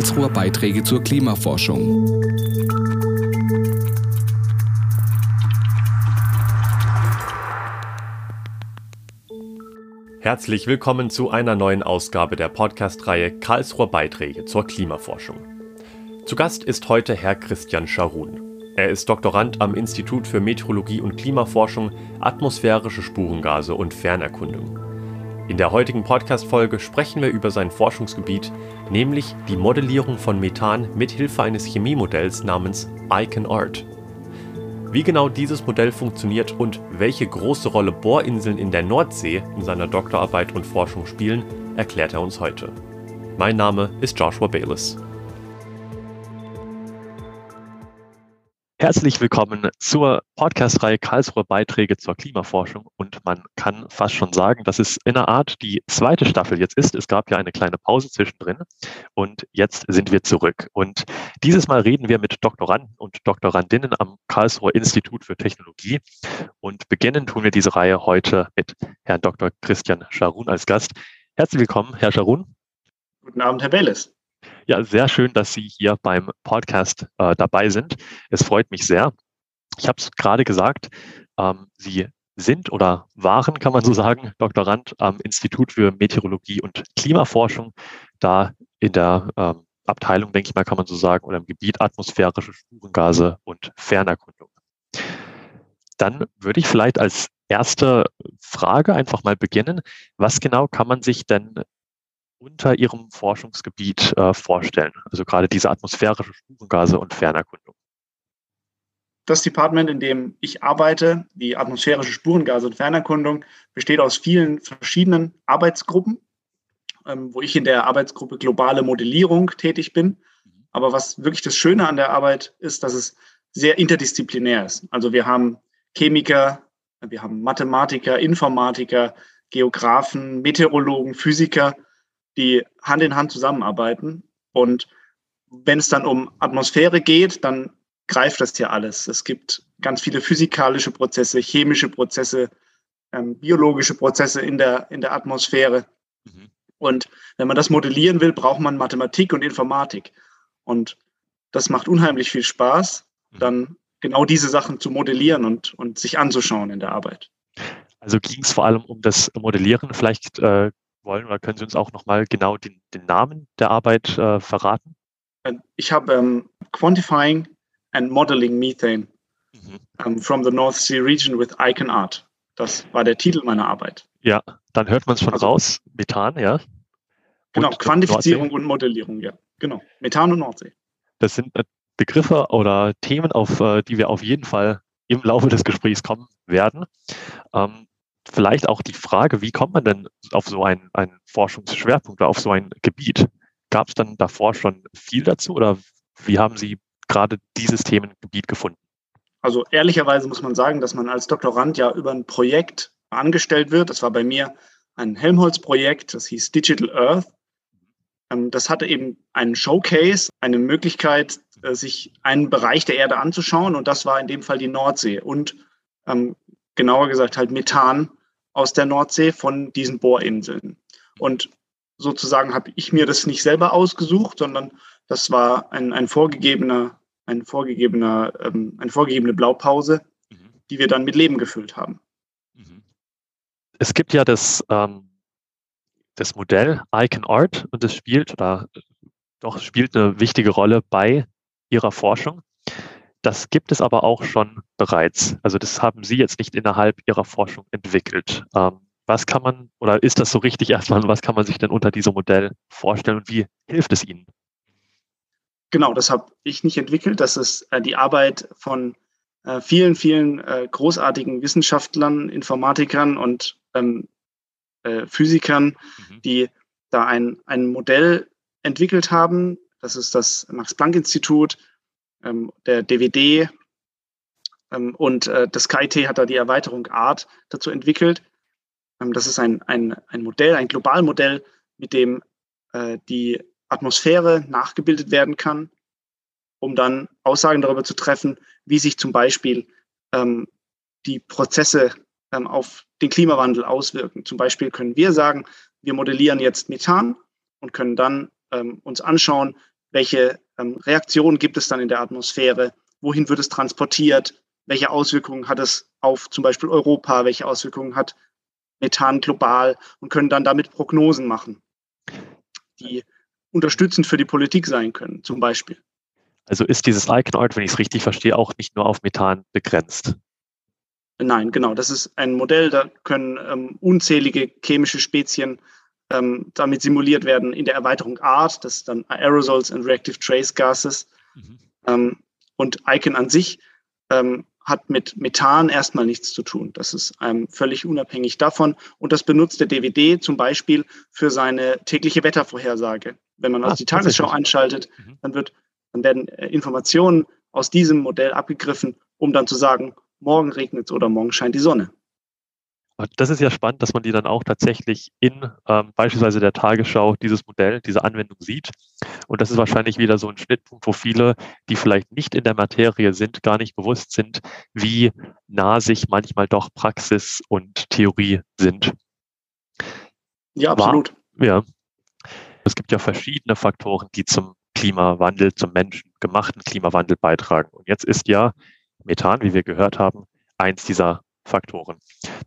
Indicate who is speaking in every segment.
Speaker 1: Karlsruher Beiträge zur Klimaforschung.
Speaker 2: Herzlich willkommen zu einer neuen Ausgabe der Podcast-Reihe Karlsruher Beiträge zur Klimaforschung. Zu Gast ist heute Herr Christian Scharun. Er ist Doktorand am Institut für Meteorologie und Klimaforschung, atmosphärische Spurengase und Fernerkundung. In der heutigen Podcast-Folge sprechen wir über sein Forschungsgebiet, nämlich die Modellierung von Methan mit Hilfe eines Chemiemodells namens IconArt. Wie genau dieses Modell funktioniert und welche große Rolle Bohrinseln in der Nordsee in seiner Doktorarbeit und Forschung spielen, erklärt er uns heute. Mein Name ist Joshua Bayless.
Speaker 3: Herzlich willkommen zur Podcast-Reihe Karlsruher Beiträge zur Klimaforschung. Und man kann fast schon sagen, dass es in einer Art die zweite Staffel jetzt ist. Es gab ja eine kleine Pause zwischendrin und jetzt sind wir zurück. Und dieses Mal reden wir mit Doktoranden und Doktorandinnen am Karlsruher Institut für Technologie. Und beginnen tun wir diese Reihe heute mit Herrn Dr. Christian Scharun als Gast. Herzlich willkommen, Herr Scharun.
Speaker 4: Guten Abend, Herr Bellis.
Speaker 3: Ja, sehr schön, dass Sie hier beim Podcast äh, dabei sind. Es freut mich sehr. Ich habe es gerade gesagt, ähm, Sie sind oder waren, kann man so sagen, Doktorand am Institut für Meteorologie und Klimaforschung, da in der ähm, Abteilung, denke ich mal, kann man so sagen, oder im Gebiet atmosphärische Spurengase und Fernerkundung. Dann würde ich vielleicht als erste Frage einfach mal beginnen. Was genau kann man sich denn unter Ihrem Forschungsgebiet äh, vorstellen? Also gerade diese atmosphärische Spurengase und Fernerkundung.
Speaker 4: Das Department, in dem ich arbeite, die atmosphärische Spurengase und Fernerkundung, besteht aus vielen verschiedenen Arbeitsgruppen, ähm, wo ich in der Arbeitsgruppe globale Modellierung tätig bin. Aber was wirklich das Schöne an der Arbeit ist, dass es sehr interdisziplinär ist. Also wir haben Chemiker, wir haben Mathematiker, Informatiker, Geografen, Meteorologen, Physiker die Hand in Hand zusammenarbeiten. Und wenn es dann um Atmosphäre geht, dann greift das hier alles. Es gibt ganz viele physikalische Prozesse, chemische Prozesse, ähm, biologische Prozesse in der, in der Atmosphäre. Mhm. Und wenn man das modellieren will, braucht man Mathematik und Informatik. Und das macht unheimlich viel Spaß, mhm. dann genau diese Sachen zu modellieren und, und sich anzuschauen in der Arbeit.
Speaker 3: Also ging es vor allem um das Modellieren. Vielleicht äh, wollen oder können Sie uns auch nochmal genau den, den, Namen der Arbeit äh, verraten?
Speaker 4: Äh, ich habe um, Quantifying and Modeling Methane mhm. um, from the North Sea Region with Icon Art. Das war der Titel meiner Arbeit.
Speaker 3: Ja, dann hört man es schon also, raus. Methan, ja.
Speaker 4: Genau, und Quantifizierung Nordsee. und Modellierung, ja. Genau, Methan und Nordsee.
Speaker 3: Das sind äh, Begriffe oder Themen, auf äh, die wir auf jeden Fall im Laufe des Gesprächs kommen werden. Ähm, vielleicht auch die Frage, wie kommt man denn auf so einen, einen Forschungsschwerpunkt oder auf so ein Gebiet? Gab es dann davor schon viel dazu oder wie haben Sie gerade dieses Themengebiet gefunden?
Speaker 4: Also ehrlicherweise muss man sagen, dass man als Doktorand ja über ein Projekt angestellt wird. Das war bei mir ein Helmholtz-Projekt, das hieß Digital Earth. Ähm, das hatte eben einen Showcase, eine Möglichkeit, äh, sich einen Bereich der Erde anzuschauen. Und das war in dem Fall die Nordsee und ähm, genauer gesagt halt Methan aus der Nordsee von diesen Bohrinseln. Und sozusagen habe ich mir das nicht selber ausgesucht, sondern das war ein, ein vorgegebener, ein vorgegebener, ähm, eine vorgegebene Blaupause, mhm. die wir dann mit Leben gefüllt haben.
Speaker 3: Mhm. Es gibt ja das, ähm, das Modell Icon Art und das spielt oder doch spielt eine wichtige Rolle bei Ihrer Forschung. Das gibt es aber auch schon bereits. Also das haben Sie jetzt nicht innerhalb Ihrer Forschung entwickelt. Ähm, was kann man, oder ist das so richtig erstmal, was kann man sich denn unter diesem Modell vorstellen und wie hilft es Ihnen?
Speaker 4: Genau, das habe ich nicht entwickelt. Das ist äh, die Arbeit von äh, vielen, vielen äh, großartigen Wissenschaftlern, Informatikern und ähm, äh, Physikern, mhm. die da ein, ein Modell entwickelt haben. Das ist das Max-Planck-Institut der DVD ähm, und äh, das KIT hat da die Erweiterung ART dazu entwickelt. Ähm, das ist ein, ein, ein Modell, ein Globalmodell, mit dem äh, die Atmosphäre nachgebildet werden kann, um dann Aussagen darüber zu treffen, wie sich zum Beispiel ähm, die Prozesse ähm, auf den Klimawandel auswirken. Zum Beispiel können wir sagen, wir modellieren jetzt Methan und können dann ähm, uns anschauen, welche ähm, Reaktionen gibt es dann in der Atmosphäre, wohin wird es transportiert, welche Auswirkungen hat es auf zum Beispiel Europa, welche Auswirkungen hat Methan global und können dann damit Prognosen machen, die unterstützend für die Politik sein können, zum Beispiel.
Speaker 3: Also ist dieses Icon-Art, wenn ich es richtig verstehe, auch nicht nur auf Methan begrenzt?
Speaker 4: Nein, genau. Das ist ein Modell, da können ähm, unzählige chemische Spezien ähm, damit simuliert werden in der Erweiterung Art, das ist dann Aerosols and Reactive Trace Gases. Mhm. Ähm, und Icon an sich ähm, hat mit Methan erstmal nichts zu tun. Das ist ähm, völlig unabhängig davon. Und das benutzt der DVD zum Beispiel für seine tägliche Wettervorhersage. Wenn man ah, also die Tagesschau einschaltet, mhm. dann, wird, dann werden äh, Informationen aus diesem Modell abgegriffen, um dann zu sagen, morgen regnet es oder morgen scheint die Sonne.
Speaker 3: Das ist ja spannend, dass man die dann auch tatsächlich in ähm, beispielsweise der Tagesschau dieses Modell, diese Anwendung sieht. Und das ist wahrscheinlich wieder so ein Schnittpunkt, wo viele, die vielleicht nicht in der Materie sind, gar nicht bewusst sind, wie nah sich manchmal doch Praxis und Theorie sind.
Speaker 4: Ja, absolut.
Speaker 3: War, ja. Es gibt ja verschiedene Faktoren, die zum Klimawandel, zum menschengemachten Klimawandel beitragen. Und jetzt ist ja Methan, wie wir gehört haben, eins dieser Faktoren.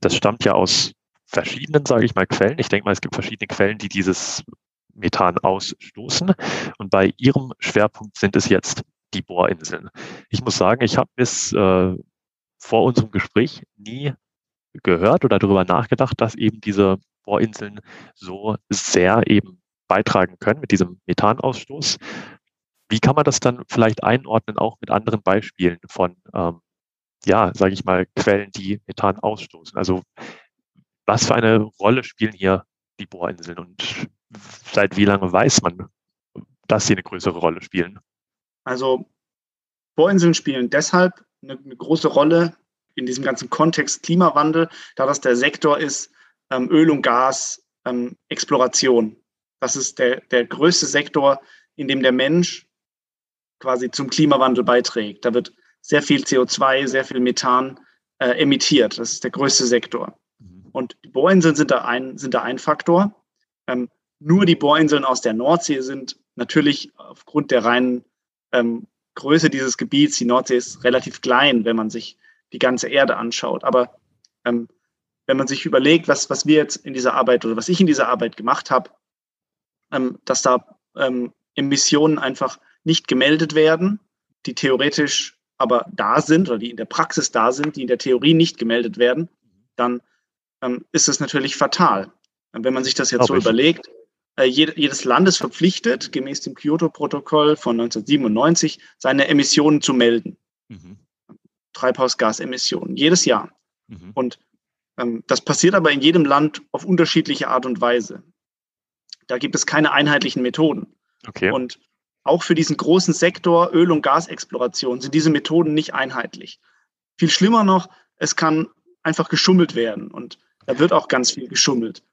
Speaker 3: Das stammt ja aus verschiedenen, sage ich mal, Quellen. Ich denke mal, es gibt verschiedene Quellen, die dieses Methan ausstoßen. Und bei ihrem Schwerpunkt sind es jetzt die Bohrinseln. Ich muss sagen, ich habe bis äh, vor unserem Gespräch nie gehört oder darüber nachgedacht, dass eben diese Bohrinseln so sehr eben beitragen können mit diesem Methanausstoß. Wie kann man das dann vielleicht einordnen, auch mit anderen Beispielen von ähm, ja, sage ich mal, Quellen, die Methan ausstoßen. Also was für eine Rolle spielen hier die Bohrinseln und seit wie lange weiß man, dass sie eine größere Rolle spielen?
Speaker 4: Also Bohrinseln spielen deshalb eine, eine große Rolle in diesem ganzen Kontext Klimawandel, da das der Sektor ist ähm, Öl und Gas ähm, Exploration. Das ist der, der größte Sektor, in dem der Mensch quasi zum Klimawandel beiträgt. Da wird sehr viel CO2, sehr viel Methan äh, emittiert. Das ist der größte Sektor. Mhm. Und die Bohrinseln sind da ein, sind da ein Faktor. Ähm, nur die Bohrinseln aus der Nordsee sind natürlich aufgrund der reinen ähm, Größe dieses Gebiets, die Nordsee ist relativ klein, wenn man sich die ganze Erde anschaut. Aber ähm, wenn man sich überlegt, was, was wir jetzt in dieser Arbeit oder was ich in dieser Arbeit gemacht habe, ähm, dass da ähm, Emissionen einfach nicht gemeldet werden, die theoretisch aber da sind oder die in der Praxis da sind, die in der Theorie nicht gemeldet werden, dann ähm, ist es natürlich fatal. Wenn man sich das jetzt so ich. überlegt, äh, jed jedes Land ist verpflichtet, gemäß dem Kyoto-Protokoll von 1997, seine Emissionen zu melden. Mhm. Treibhausgasemissionen, jedes Jahr. Mhm. Und ähm, das passiert aber in jedem Land auf unterschiedliche Art und Weise. Da gibt es keine einheitlichen Methoden. Okay. Und auch für diesen großen Sektor Öl- und Gasexploration sind diese Methoden nicht einheitlich. Viel schlimmer noch, es kann einfach geschummelt werden und da wird auch ganz viel geschummelt,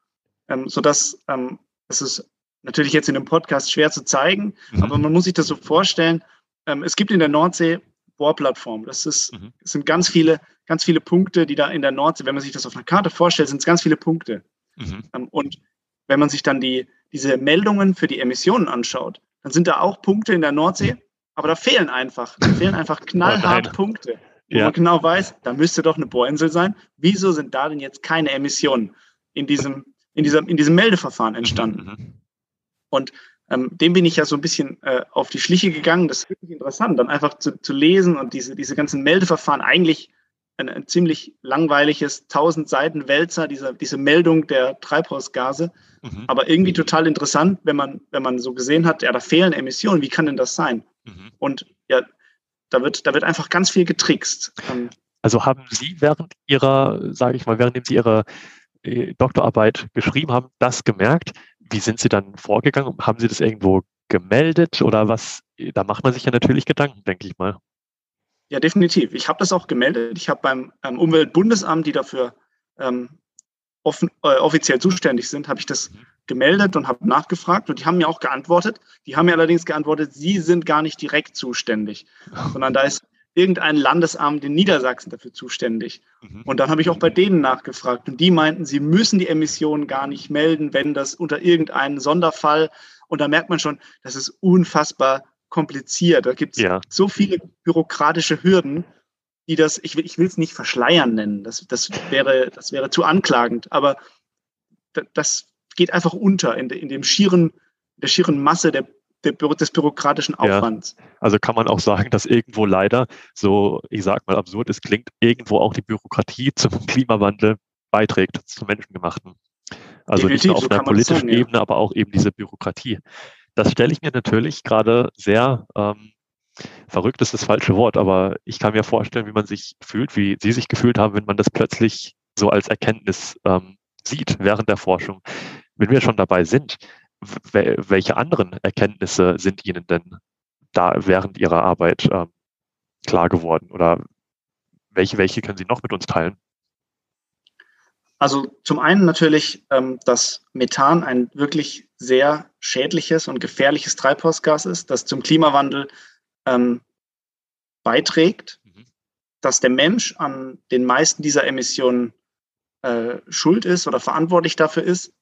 Speaker 4: ähm, sodass ähm, es ist natürlich jetzt in dem Podcast schwer zu zeigen, mhm. aber man muss sich das so vorstellen. Ähm, es gibt in der Nordsee Bohrplattformen. Das, ist, mhm. das sind ganz viele, ganz viele Punkte, die da in der Nordsee, wenn man sich das auf einer Karte vorstellt, sind es ganz viele Punkte. Mhm. Ähm, und wenn man sich dann die, diese Meldungen für die Emissionen anschaut, dann sind da auch Punkte in der Nordsee, aber da fehlen einfach, da fehlen einfach knallhart Punkte, wo ja. man genau weiß, da müsste doch eine Bohrinsel sein. Wieso sind da denn jetzt keine Emissionen in diesem, in diesem, in diesem Meldeverfahren entstanden? Mhm. Und ähm, dem bin ich ja so ein bisschen äh, auf die Schliche gegangen. Das ist wirklich interessant, dann einfach zu, zu lesen und diese, diese ganzen Meldeverfahren eigentlich ein, ein ziemlich langweiliges 1000 Seiten Wälzer, diese, diese Meldung der Treibhausgase. Mhm. Aber irgendwie total interessant, wenn man, wenn man so gesehen hat, ja, da fehlen Emissionen, wie kann denn das sein? Mhm. Und ja, da wird, da wird einfach ganz viel getrickst.
Speaker 3: Ähm, also haben Sie während Ihrer, sage ich mal, währenddem Sie Ihre äh, Doktorarbeit geschrieben haben, das gemerkt? Wie sind Sie dann vorgegangen? Haben Sie das irgendwo gemeldet oder was? Da macht man sich ja natürlich Gedanken, denke ich mal.
Speaker 4: Ja, definitiv. Ich habe das auch gemeldet. Ich habe beim ähm, Umweltbundesamt, die dafür ähm, offen, äh, offiziell zuständig sind, habe ich das gemeldet und habe nachgefragt und die haben mir auch geantwortet. Die haben mir allerdings geantwortet, sie sind gar nicht direkt zuständig, sondern da ist irgendein Landesamt in Niedersachsen dafür zuständig. Mhm. Und dann habe ich auch bei denen nachgefragt und die meinten, sie müssen die Emissionen gar nicht melden, wenn das unter irgendeinem Sonderfall und da merkt man schon, das ist unfassbar kompliziert. Da gibt es ja. so viele bürokratische Hürden, die das, ich will, ich will es nicht verschleiern nennen, das, das, wäre, das wäre zu anklagend, aber das geht einfach unter in, in dem schieren, der schieren Masse der, der, des bürokratischen Aufwands.
Speaker 3: Ja, also kann man auch sagen, dass irgendwo leider, so ich sag mal absurd es klingt, irgendwo auch die Bürokratie zum Klimawandel beiträgt, zum Menschengemachten. Also Definitiv, nicht nur auf so einer politischen sagen, Ebene, ja. aber auch eben diese Bürokratie. Das stelle ich mir natürlich gerade sehr ähm, verrückt ist das falsche Wort, aber ich kann mir vorstellen, wie man sich fühlt, wie Sie sich gefühlt haben, wenn man das plötzlich so als Erkenntnis ähm, sieht während der Forschung. Wenn wir schon dabei sind, welche anderen Erkenntnisse sind Ihnen denn da während Ihrer Arbeit ähm, klar geworden oder welche, welche können Sie noch mit uns teilen?
Speaker 4: Also zum einen natürlich, ähm, dass Methan ein wirklich sehr schädliches und gefährliches Treibhausgas ist, das zum Klimawandel ähm, beiträgt, mhm. dass der Mensch an den meisten dieser Emissionen äh, schuld ist oder verantwortlich dafür ist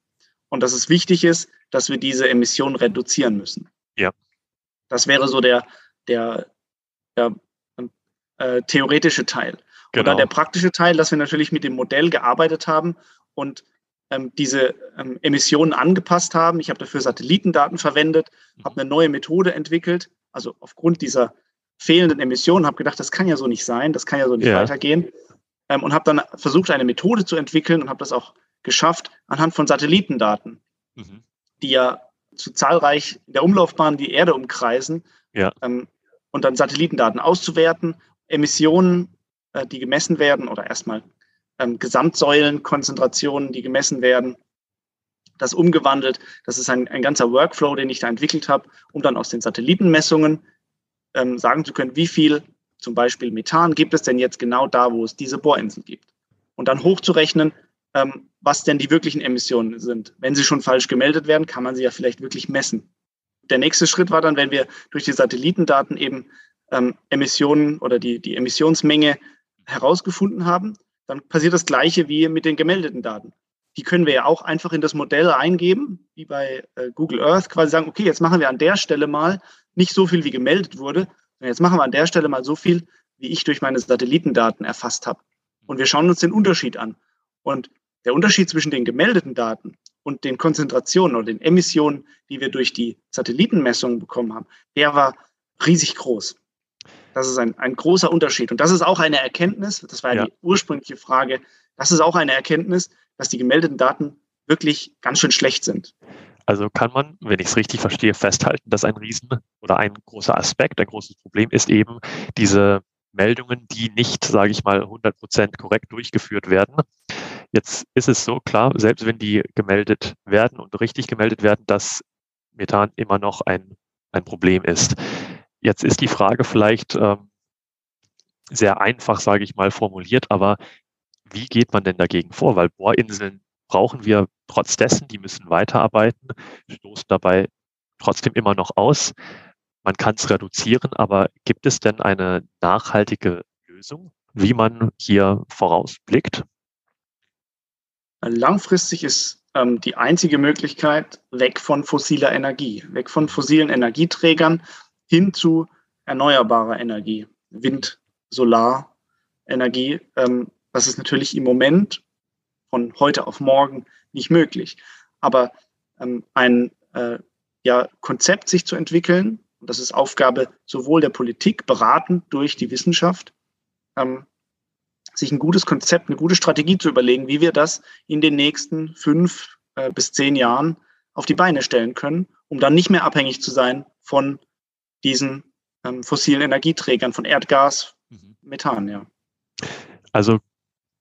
Speaker 4: und dass es wichtig ist, dass wir diese Emissionen reduzieren müssen.
Speaker 3: Ja.
Speaker 4: Das wäre so der, der, der äh, theoretische Teil. Genau. Und dann der praktische Teil, dass wir natürlich mit dem Modell gearbeitet haben und ähm, diese ähm, Emissionen angepasst haben. Ich habe dafür Satellitendaten verwendet, mhm. habe eine neue Methode entwickelt, also aufgrund dieser fehlenden Emissionen, habe gedacht, das kann ja so nicht sein, das kann ja so nicht ja. weitergehen. Ähm, und habe dann versucht, eine Methode zu entwickeln und habe das auch geschafft anhand von Satellitendaten, mhm. die ja zu zahlreich in der Umlaufbahn die Erde umkreisen
Speaker 3: ja. ähm,
Speaker 4: und dann Satellitendaten auszuwerten, Emissionen, äh, die gemessen werden oder erstmal ähm, Gesamtsäulenkonzentrationen, die gemessen werden, das umgewandelt. Das ist ein, ein ganzer Workflow, den ich da entwickelt habe, um dann aus den Satellitenmessungen ähm, sagen zu können, wie viel zum Beispiel Methan gibt es denn jetzt genau da, wo es diese Bohrinsel gibt. Und dann hochzurechnen, ähm, was denn die wirklichen Emissionen sind. Wenn sie schon falsch gemeldet werden, kann man sie ja vielleicht wirklich messen. Der nächste Schritt war dann, wenn wir durch die Satellitendaten eben ähm, Emissionen oder die, die Emissionsmenge herausgefunden haben, dann passiert das Gleiche wie mit den gemeldeten Daten die können wir ja auch einfach in das Modell eingeben, wie bei äh, Google Earth, quasi sagen, okay, jetzt machen wir an der Stelle mal nicht so viel, wie gemeldet wurde, sondern jetzt machen wir an der Stelle mal so viel, wie ich durch meine Satellitendaten erfasst habe. Und wir schauen uns den Unterschied an. Und der Unterschied zwischen den gemeldeten Daten und den Konzentrationen oder den Emissionen, die wir durch die Satellitenmessungen bekommen haben, der war riesig groß. Das ist ein, ein großer Unterschied. Und das ist auch eine Erkenntnis, das war ja, ja. die ursprüngliche Frage, das ist auch eine Erkenntnis, dass die gemeldeten Daten wirklich ganz schön schlecht sind.
Speaker 3: Also kann man, wenn ich es richtig verstehe, festhalten, dass ein Riesen oder ein großer Aspekt, ein großes Problem ist eben diese Meldungen, die nicht, sage ich mal, 100 Prozent korrekt durchgeführt werden. Jetzt ist es so klar, selbst wenn die gemeldet werden und richtig gemeldet werden, dass Methan immer noch ein, ein Problem ist. Jetzt ist die Frage vielleicht ähm, sehr einfach, sage ich mal, formuliert, aber wie geht man denn dagegen vor? Weil Bohrinseln brauchen wir trotz dessen, die müssen weiterarbeiten, stoßen dabei trotzdem immer noch aus. Man kann es reduzieren, aber gibt es denn eine nachhaltige Lösung, wie man hier vorausblickt?
Speaker 4: Langfristig ist ähm, die einzige Möglichkeit weg von fossiler Energie, weg von fossilen Energieträgern hin zu erneuerbarer Energie, Wind, Solar, Energie. Ähm, das ist natürlich im Moment von heute auf morgen nicht möglich. Aber ähm, ein äh, ja, Konzept sich zu entwickeln, und das ist Aufgabe sowohl der Politik, beraten durch die Wissenschaft, ähm, sich ein gutes Konzept, eine gute Strategie zu überlegen, wie wir das in den nächsten fünf äh, bis zehn Jahren auf die Beine stellen können, um dann nicht mehr abhängig zu sein von diesen ähm, fossilen Energieträgern, von Erdgas, mhm. Methan, ja.
Speaker 3: Also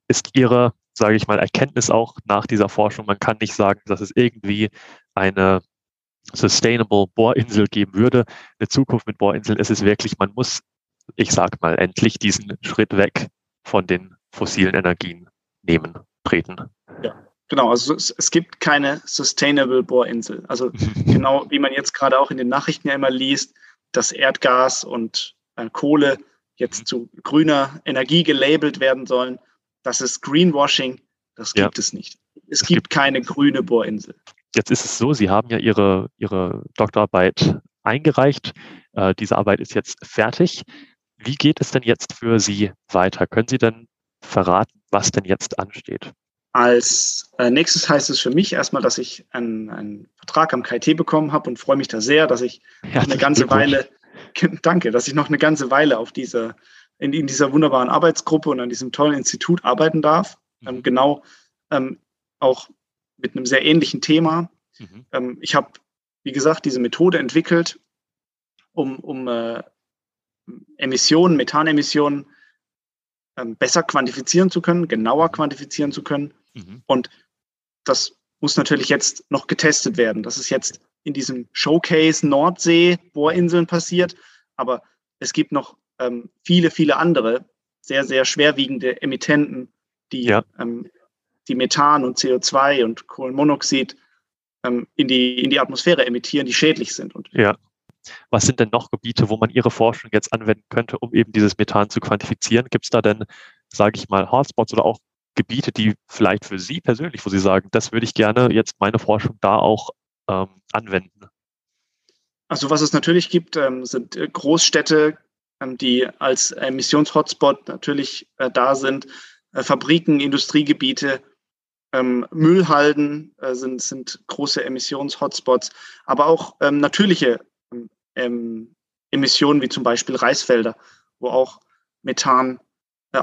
Speaker 3: ist Ihre, sage ich mal, Erkenntnis auch nach dieser Forschung, man kann nicht sagen, dass es irgendwie eine Sustainable Bohrinsel geben würde. Eine Zukunft mit Bohrinseln ist es wirklich, man muss, ich sage mal, endlich diesen Schritt weg von den fossilen Energien nehmen, treten.
Speaker 4: Ja. Genau, also es, es gibt keine Sustainable Bohrinsel. Also genau wie man jetzt gerade auch in den Nachrichten ja immer liest, dass Erdgas und äh, Kohle jetzt mhm. zu grüner Energie gelabelt werden sollen das ist Greenwashing, das gibt ja. es nicht. Es, es gibt, gibt keine grüne Bohrinsel.
Speaker 3: Jetzt ist es so, Sie haben ja Ihre, Ihre Doktorarbeit eingereicht. äh, diese Arbeit ist jetzt fertig. Wie geht es denn jetzt für Sie weiter? Können Sie denn verraten, was denn jetzt ansteht?
Speaker 4: Als äh, nächstes heißt es für mich erstmal, dass ich einen, einen Vertrag am KIT bekommen habe und freue mich da sehr, dass ich ja, eine ganze Weile, danke, dass ich noch eine ganze Weile auf dieser, in, in, dieser wunderbaren Arbeitsgruppe und an diesem tollen Institut arbeiten darf. Mhm. Ähm, genau ähm, auch mit einem sehr ähnlichen Thema. Mhm. Ähm, ich habe, wie gesagt, diese Methode entwickelt, um, um äh, Emissionen, Methanemissionen ähm, besser quantifizieren zu können, genauer quantifizieren zu können. Mhm. Und das muss natürlich jetzt noch getestet werden. Das ist jetzt in diesem Showcase Nordsee Bohrinseln passiert, aber es gibt noch ähm, viele, viele andere sehr, sehr schwerwiegende Emittenten, die ja. ähm, die Methan und CO2 und Kohlenmonoxid ähm, in, die, in die Atmosphäre emittieren, die schädlich sind. Und
Speaker 3: ja. Was sind denn noch Gebiete, wo man Ihre Forschung jetzt anwenden könnte, um eben dieses Methan zu quantifizieren? Gibt es da denn, sage ich mal, Hotspots oder auch Gebiete, die vielleicht für Sie persönlich, wo Sie sagen, das würde ich gerne jetzt meine Forschung da auch ähm, anwenden?
Speaker 4: Also was es natürlich gibt, ähm, sind äh, Großstädte, ähm, die als Emissions-Hotspot natürlich äh, da sind, äh, Fabriken, Industriegebiete, ähm, Müllhalden äh, sind, sind große Emissions-Hotspots, aber auch ähm, natürliche ähm, Emissionen wie zum Beispiel Reisfelder, wo auch Methan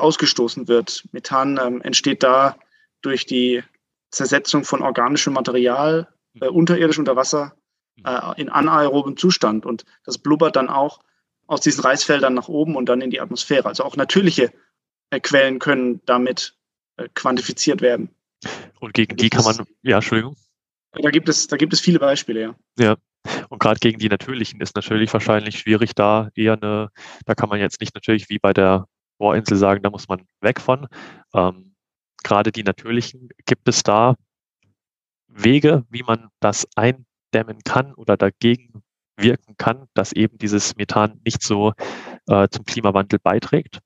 Speaker 4: ausgestoßen wird. Methan ähm, entsteht da durch die Zersetzung von organischem Material äh, unterirdisch unter Wasser äh, in anaerobem Zustand und das blubbert dann auch aus diesen Reisfeldern nach oben und dann in die Atmosphäre. Also auch natürliche äh, Quellen können damit äh, quantifiziert werden.
Speaker 3: Und gegen die kann man, ja, Entschuldigung.
Speaker 4: Da gibt es, da gibt es viele Beispiele, ja.
Speaker 3: Ja. Und gerade gegen die natürlichen ist natürlich wahrscheinlich schwierig, da eher eine, da kann man jetzt nicht natürlich wie bei der Bohrinsel sagen, da muss man weg von. Ähm, gerade die natürlichen, gibt es da Wege, wie man das eindämmen kann oder dagegen wirken kann, dass eben dieses Methan nicht so äh, zum Klimawandel beiträgt?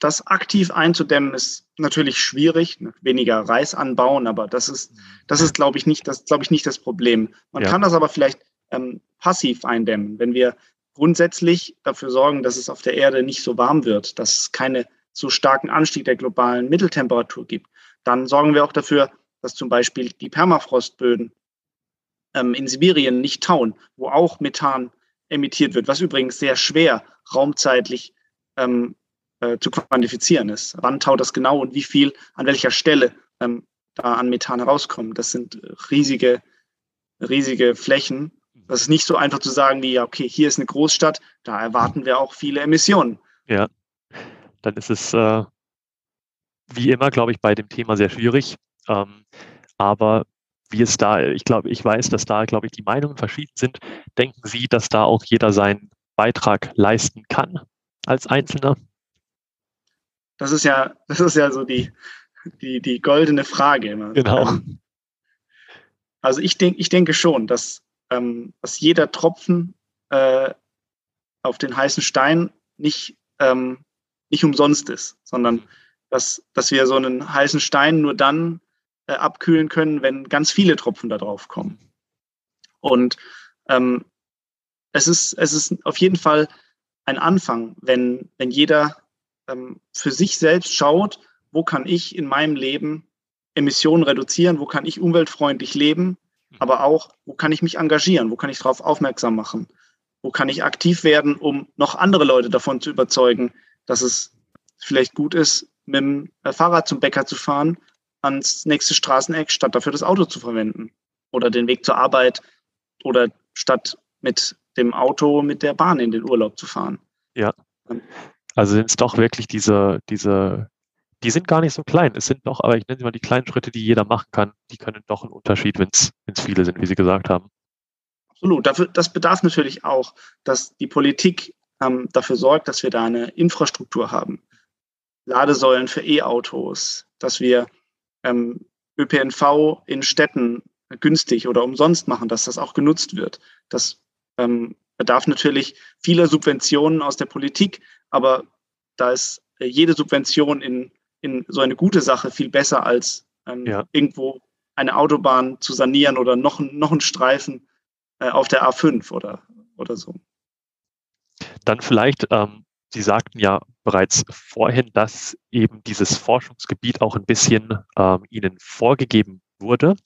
Speaker 4: Das aktiv einzudämmen ist natürlich schwierig, ne, weniger Reis anbauen, aber das ist, das ist, glaube ich, nicht das, glaube ich, nicht das Problem. Man ja. kann das aber vielleicht ähm, passiv eindämmen, wenn wir grundsätzlich dafür sorgen, dass es auf der Erde nicht so warm wird, dass es keine so starken Anstieg der globalen Mitteltemperatur gibt. Dann sorgen wir auch dafür, dass zum Beispiel die Permafrostböden ähm, in Sibirien nicht tauen, wo auch Methan emittiert wird, was übrigens sehr schwer raumzeitlich ähm, äh, zu quantifizieren ist. Wann taut das genau und wie viel an welcher Stelle ähm, da an Methan herauskommt. Das sind riesige, riesige Flächen. Das ist nicht so einfach zu sagen wie, ja, okay, hier ist eine Großstadt, da erwarten wir auch viele Emissionen.
Speaker 3: Ja, dann ist es äh, wie immer, glaube ich, bei dem Thema sehr schwierig. Ähm, aber wie es da, ich glaube, ich weiß, dass da, glaube ich, die Meinungen verschieden sind. Denken Sie, dass da auch jeder seinen Beitrag leisten kann als Einzelner?
Speaker 4: Das ist ja, das ist ja so die, die, die goldene Frage immer.
Speaker 3: Genau.
Speaker 4: Also ich denke, ich denke schon, dass, ähm, dass jeder Tropfen äh, auf den heißen Stein nicht, ähm, nicht umsonst ist, sondern dass, dass wir so einen heißen Stein nur dann äh, abkühlen können, wenn ganz viele Tropfen da drauf kommen. Und ähm, es, ist, es ist auf jeden Fall ein Anfang, wenn, wenn jeder ähm, für sich selbst schaut, wo kann ich in meinem Leben Emissionen reduzieren, wo kann ich umweltfreundlich leben. Aber auch, wo kann ich mich engagieren, wo kann ich darauf aufmerksam machen, wo kann ich aktiv werden, um noch andere Leute davon zu überzeugen, dass es vielleicht gut ist, mit dem äh, Fahrrad zum Bäcker zu fahren, ans nächste Straßeneck, statt dafür das Auto zu verwenden. Oder den Weg zur Arbeit oder statt mit dem Auto mit der Bahn in den Urlaub zu fahren.
Speaker 3: Ja. Also sind es doch wirklich diese, diese, die sind gar nicht so klein. Es sind doch, aber ich nenne sie mal die kleinen Schritte, die jeder machen kann, die können doch einen Unterschied, wenn es viele sind, wie Sie gesagt haben.
Speaker 4: Absolut. Das bedarf natürlich auch, dass die Politik ähm, dafür sorgt, dass wir da eine Infrastruktur haben. Ladesäulen für E-Autos, dass wir ähm, ÖPNV in Städten günstig oder umsonst machen, dass das auch genutzt wird. Das ähm, bedarf natürlich vieler Subventionen aus der Politik, aber da ist äh, jede Subvention in, in so eine gute Sache viel besser als ähm, ja. irgendwo eine Autobahn zu sanieren oder noch, noch einen Streifen äh, auf der A5 oder, oder so.
Speaker 3: Dann vielleicht, ähm, Sie sagten ja bereits vorhin, dass eben dieses Forschungsgebiet auch ein bisschen ähm, Ihnen vorgegeben wurde.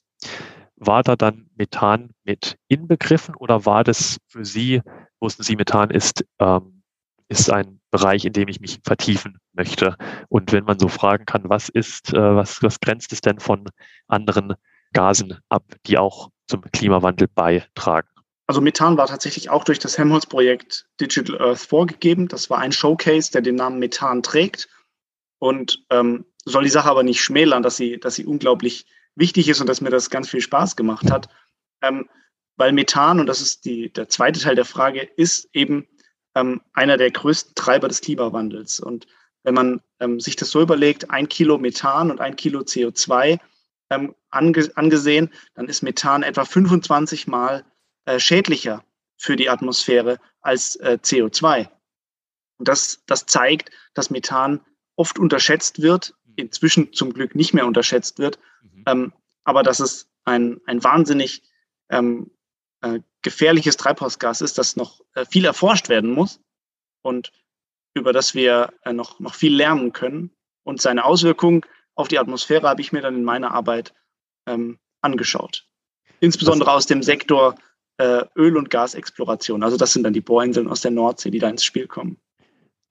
Speaker 3: War da dann Methan mit inbegriffen oder war das für Sie, wussten Sie, Methan ist, ähm, ist ein Bereich, in dem ich mich vertiefen möchte? Und wenn man so fragen kann, was ist, äh, was, was grenzt es denn von anderen Gasen ab, die auch zum Klimawandel beitragen?
Speaker 4: Also Methan war tatsächlich auch durch das Helmholtz-Projekt Digital Earth vorgegeben. Das war ein Showcase, der den Namen Methan trägt und ähm, soll die Sache aber nicht schmälern, dass sie, dass sie unglaublich wichtig ist und dass mir das ganz viel Spaß gemacht hat. Ähm, weil Methan, und das ist die, der zweite Teil der Frage, ist eben ähm, einer der größten Treiber des Klimawandels. Und wenn man ähm, sich das so überlegt, ein Kilo Methan und ein Kilo CO2 ähm, ange angesehen, dann ist Methan etwa 25 Mal äh, schädlicher für die Atmosphäre als äh, CO2. Und das, das zeigt, dass Methan oft unterschätzt wird, inzwischen zum Glück nicht mehr unterschätzt wird, mhm. ähm, aber dass es ein, ein wahnsinnig ähm, äh, gefährliches Treibhausgas ist, das noch äh, viel erforscht werden muss und über das wir äh, noch, noch viel lernen können. Und seine Auswirkungen auf die Atmosphäre habe ich mir dann in meiner Arbeit ähm, angeschaut. Insbesondere aus dem Sektor Öl- und Gasexploration. Also das sind dann die Bohrinseln aus der Nordsee, die da ins Spiel kommen.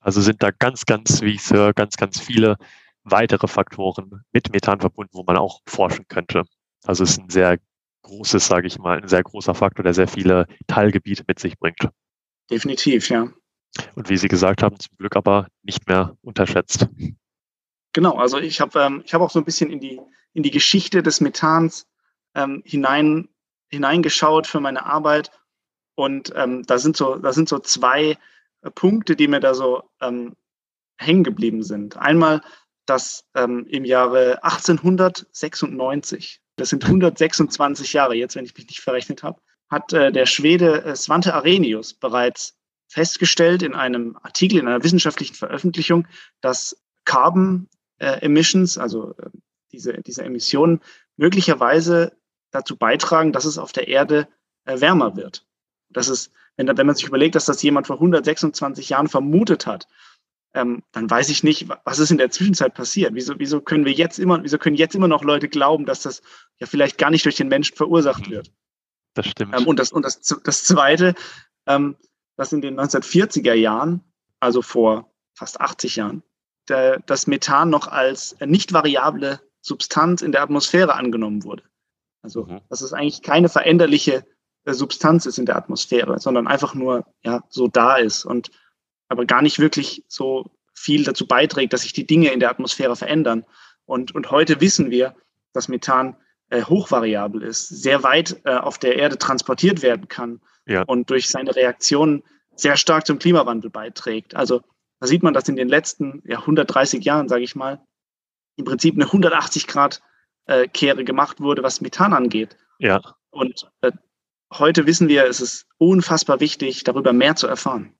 Speaker 3: Also sind da ganz, ganz, wie ich höre, ganz, ganz viele weitere Faktoren mit Methan verbunden, wo man auch forschen könnte. Also es ist ein sehr großes, sage ich mal, ein sehr großer Faktor, der sehr viele Teilgebiete mit sich bringt.
Speaker 4: Definitiv, ja.
Speaker 3: Und wie Sie gesagt haben, zum Glück aber nicht mehr unterschätzt.
Speaker 4: Genau, also ich habe ähm, ich hab auch so ein bisschen in die, in die Geschichte des Methans ähm, hinein hineingeschaut für meine Arbeit. Und ähm, da, sind so, da sind so zwei äh, Punkte, die mir da so ähm, hängen geblieben sind. Einmal, dass ähm, im Jahre 1896, das sind 126 Jahre jetzt, wenn ich mich nicht verrechnet habe, hat äh, der Schwede äh, Svante Arrhenius bereits festgestellt in einem Artikel, in einer wissenschaftlichen Veröffentlichung, dass Carbon äh, Emissions, also äh, diese, diese Emissionen, möglicherweise dazu beitragen, dass es auf der Erde äh, wärmer wird. Das ist, wenn, wenn man sich überlegt, dass das jemand vor 126 Jahren vermutet hat, ähm, dann weiß ich nicht, was ist in der Zwischenzeit passiert. Wieso, wieso können wir jetzt immer, wieso können jetzt immer noch Leute glauben, dass das ja vielleicht gar nicht durch den Menschen verursacht mhm. wird?
Speaker 3: Das stimmt.
Speaker 4: Ähm, und das, und das, das Zweite, ähm, dass in den 1940er Jahren, also vor fast 80 Jahren, der, das Methan noch als nicht variable Substanz in der Atmosphäre angenommen wurde. Also, mhm. dass es eigentlich keine veränderliche äh, Substanz ist in der Atmosphäre, sondern einfach nur ja, so da ist und aber gar nicht wirklich so viel dazu beiträgt, dass sich die Dinge in der Atmosphäre verändern. Und, und heute wissen wir, dass Methan äh, hochvariabel ist, sehr weit äh, auf der Erde transportiert werden kann ja. und durch seine Reaktionen sehr stark zum Klimawandel beiträgt. Also da sieht man, dass in den letzten ja, 130 Jahren, sage ich mal, im Prinzip eine 180 Grad äh, Kehre gemacht wurde, was Methan angeht.
Speaker 3: Ja.
Speaker 4: Und äh, heute wissen wir, es ist unfassbar wichtig, darüber mehr zu erfahren.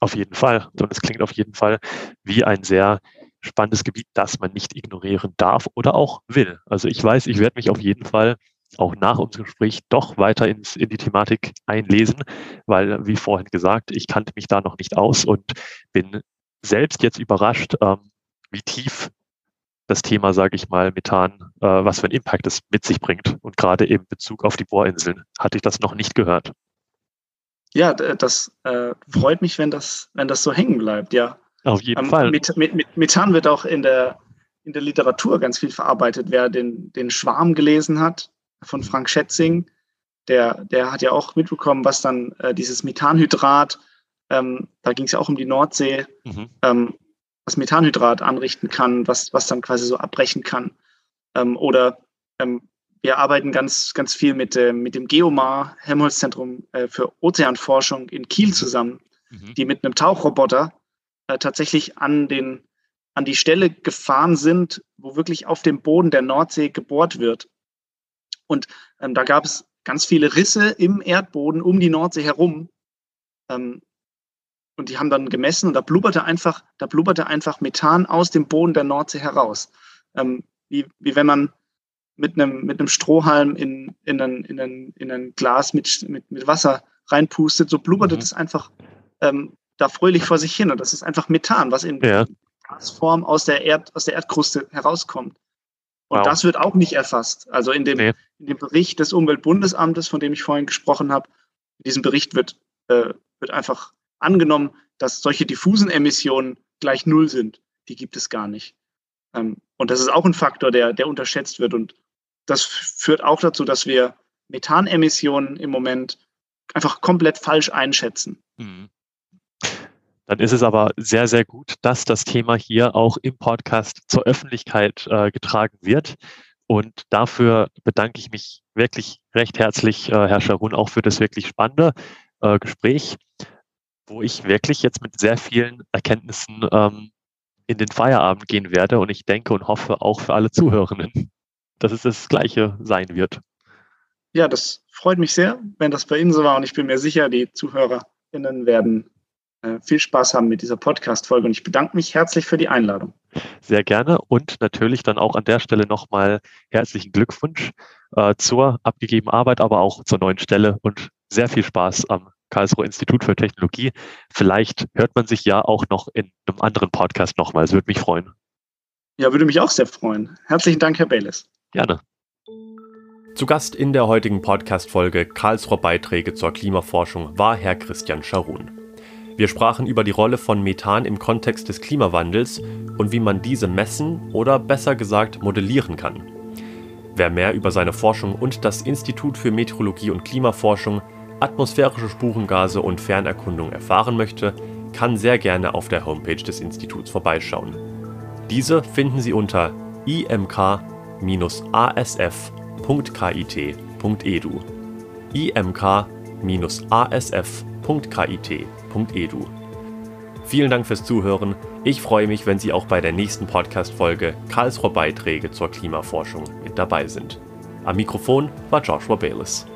Speaker 3: Auf jeden Fall. Und es klingt auf jeden Fall wie ein sehr spannendes Gebiet, das man nicht ignorieren darf oder auch will. Also ich weiß, ich werde mich auf jeden Fall auch nach unserem Gespräch doch weiter ins, in die Thematik einlesen, weil, wie vorhin gesagt, ich kannte mich da noch nicht aus und bin selbst jetzt überrascht, ähm, wie tief das Thema, sage ich mal, Methan, äh, was für einen Impact es mit sich bringt. Und gerade in Bezug auf die Bohrinseln hatte ich das noch nicht gehört.
Speaker 4: Ja, das äh, freut mich, wenn das, wenn das so hängen bleibt, ja.
Speaker 3: Auf jeden ähm, Fall.
Speaker 4: Met, Met, Methan wird auch in der, in der Literatur ganz viel verarbeitet. Wer den, den Schwarm gelesen hat von Frank Schätzing, der, der hat ja auch mitbekommen, was dann äh, dieses Methanhydrat, ähm, da ging es ja auch um die Nordsee, mhm. ähm, was Methanhydrat anrichten kann, was, was dann quasi so abbrechen kann. Ähm, oder ähm, wir arbeiten ganz, ganz viel mit, äh, mit dem Geomar, Helmholtz-Zentrum äh, für Ozeanforschung in Kiel zusammen, mhm. die mit einem Tauchroboter äh, tatsächlich an, den, an die Stelle gefahren sind, wo wirklich auf dem Boden der Nordsee gebohrt wird. Und ähm, da gab es ganz viele Risse im Erdboden um die Nordsee herum. Ähm, und die haben dann gemessen und da blubberte einfach, da blubberte einfach Methan aus dem Boden der Nordsee heraus. Ähm, wie, wie wenn man mit einem, mit einem Strohhalm in, in, ein, in, ein, in ein Glas mit, mit, mit Wasser reinpustet, so blubberte mhm. das einfach ähm, da fröhlich vor sich hin. Und das ist einfach Methan, was in ja. Gasform aus der, Erd, aus der Erdkruste herauskommt. Und wow. das wird auch nicht erfasst. Also in dem, nee. in dem Bericht des Umweltbundesamtes, von dem ich vorhin gesprochen habe, in diesem Bericht wird, äh, wird einfach angenommen, dass solche diffusen Emissionen gleich null sind. Die gibt es gar nicht. Ähm, und das ist auch ein Faktor, der, der unterschätzt wird. Und das führt auch dazu, dass wir Methanemissionen im Moment einfach komplett falsch einschätzen. Mhm.
Speaker 3: Dann ist es aber sehr, sehr gut, dass das Thema hier auch im Podcast zur Öffentlichkeit äh, getragen wird. Und dafür bedanke ich mich wirklich recht herzlich, äh, Herr Scharun, auch für das wirklich spannende äh, Gespräch, wo ich wirklich jetzt mit sehr vielen Erkenntnissen ähm, in den Feierabend gehen werde. Und ich denke und hoffe auch für alle Zuhörenden, dass es das Gleiche sein wird.
Speaker 4: Ja, das freut mich sehr, wenn das bei Ihnen so war. Und ich bin mir sicher, die ZuhörerInnen werden äh, viel Spaß haben mit dieser Podcast-Folge. Und ich bedanke mich herzlich für die Einladung.
Speaker 3: Sehr gerne und natürlich dann auch an der Stelle nochmal herzlichen Glückwunsch äh, zur abgegebenen Arbeit, aber auch zur neuen Stelle und sehr viel Spaß am Karlsruher Institut für Technologie. Vielleicht hört man sich ja auch noch in einem anderen Podcast nochmal. Es würde mich freuen.
Speaker 4: Ja, würde mich auch sehr freuen. Herzlichen Dank, Herr Bayles.
Speaker 3: Gerne.
Speaker 2: Zu Gast in der heutigen Podcast-Folge Karlsruher Beiträge zur Klimaforschung war Herr Christian Scharun. Wir sprachen über die Rolle von Methan im Kontext des Klimawandels und wie man diese messen oder besser gesagt modellieren kann. Wer mehr über seine Forschung und das Institut für Meteorologie und Klimaforschung, atmosphärische Spurengase und Fernerkundung erfahren möchte, kann sehr gerne auf der Homepage des Instituts vorbeischauen. Diese finden Sie unter imk-asf.kit.edu. imk-asf.kit.edu. Vielen Dank fürs Zuhören. Ich freue mich, wenn Sie auch bei der nächsten Podcast-Folge Karlsruher Beiträge zur Klimaforschung mit dabei sind. Am Mikrofon war Joshua Bayless.